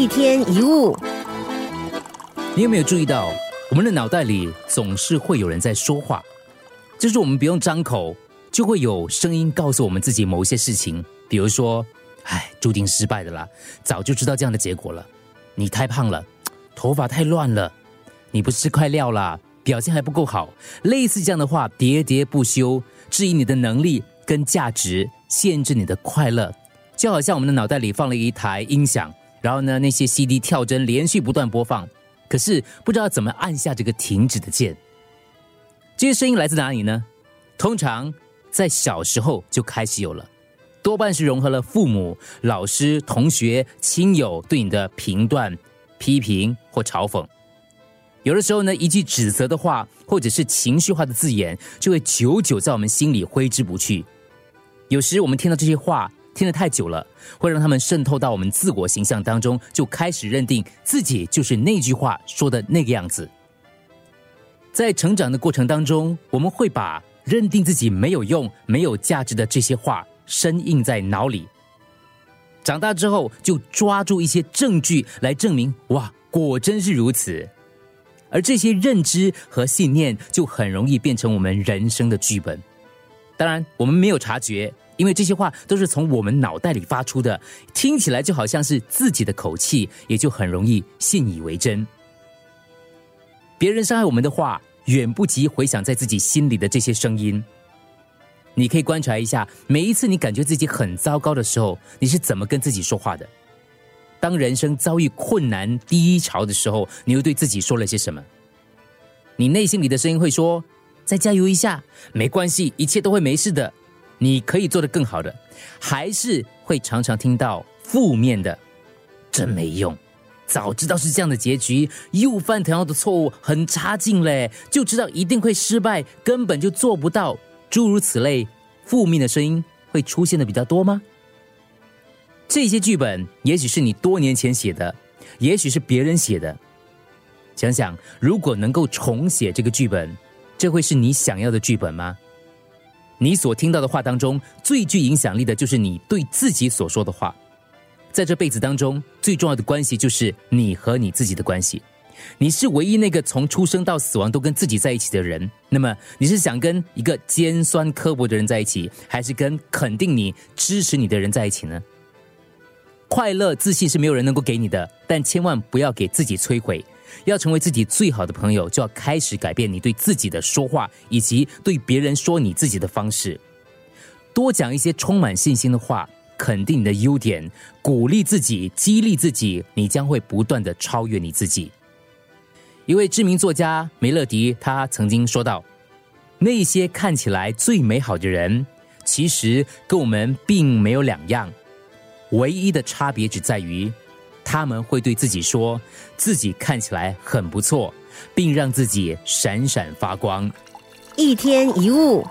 一天一物，你有没有注意到，我们的脑袋里总是会有人在说话，就是我们不用张口，就会有声音告诉我们自己某些事情，比如说，唉，注定失败的啦，早就知道这样的结果了，你太胖了，头发太乱了，你不是块料啦，表现还不够好，类似这样的话喋喋不休，质疑你的能力跟价值，限制你的快乐。就好像我们的脑袋里放了一台音响，然后呢，那些 CD 跳针连续不断播放，可是不知道怎么按下这个停止的键。这些声音来自哪里呢？通常在小时候就开始有了，多半是融合了父母、老师、同学、亲友对你的评断、批评或嘲讽。有的时候呢，一句指责的话，或者是情绪化的字眼，就会久久在我们心里挥之不去。有时我们听到这些话。听得太久了，会让他们渗透到我们自我形象当中，就开始认定自己就是那句话说的那个样子。在成长的过程当中，我们会把认定自己没有用、没有价值的这些话深印在脑里。长大之后，就抓住一些证据来证明，哇，果真是如此。而这些认知和信念，就很容易变成我们人生的剧本。当然，我们没有察觉。因为这些话都是从我们脑袋里发出的，听起来就好像是自己的口气，也就很容易信以为真。别人伤害我们的话，远不及回想在自己心里的这些声音。你可以观察一下，每一次你感觉自己很糟糕的时候，你是怎么跟自己说话的？当人生遭遇困难低潮的时候，你又对自己说了些什么？你内心里的声音会说：“再加油一下，没关系，一切都会没事的。”你可以做得更好的，还是会常常听到负面的，真没用，早知道是这样的结局，又犯同样的错误，很差劲嘞，就知道一定会失败，根本就做不到，诸如此类负面的声音会出现的比较多吗？这些剧本也许是你多年前写的，也许是别人写的，想想如果能够重写这个剧本，这会是你想要的剧本吗？你所听到的话当中，最具影响力的就是你对自己所说的话。在这辈子当中，最重要的关系就是你和你自己的关系。你是唯一那个从出生到死亡都跟自己在一起的人。那么，你是想跟一个尖酸刻薄的人在一起，还是跟肯定你、支持你的人在一起呢？快乐、自信是没有人能够给你的，但千万不要给自己摧毁。要成为自己最好的朋友，就要开始改变你对自己的说话，以及对别人说你自己的方式。多讲一些充满信心的话，肯定你的优点，鼓励自己，激励自己，你将会不断的超越你自己。一位知名作家梅乐迪，他曾经说道：“那些看起来最美好的人，其实跟我们并没有两样，唯一的差别只在于。”他们会对自己说，自己看起来很不错，并让自己闪闪发光。一天一物。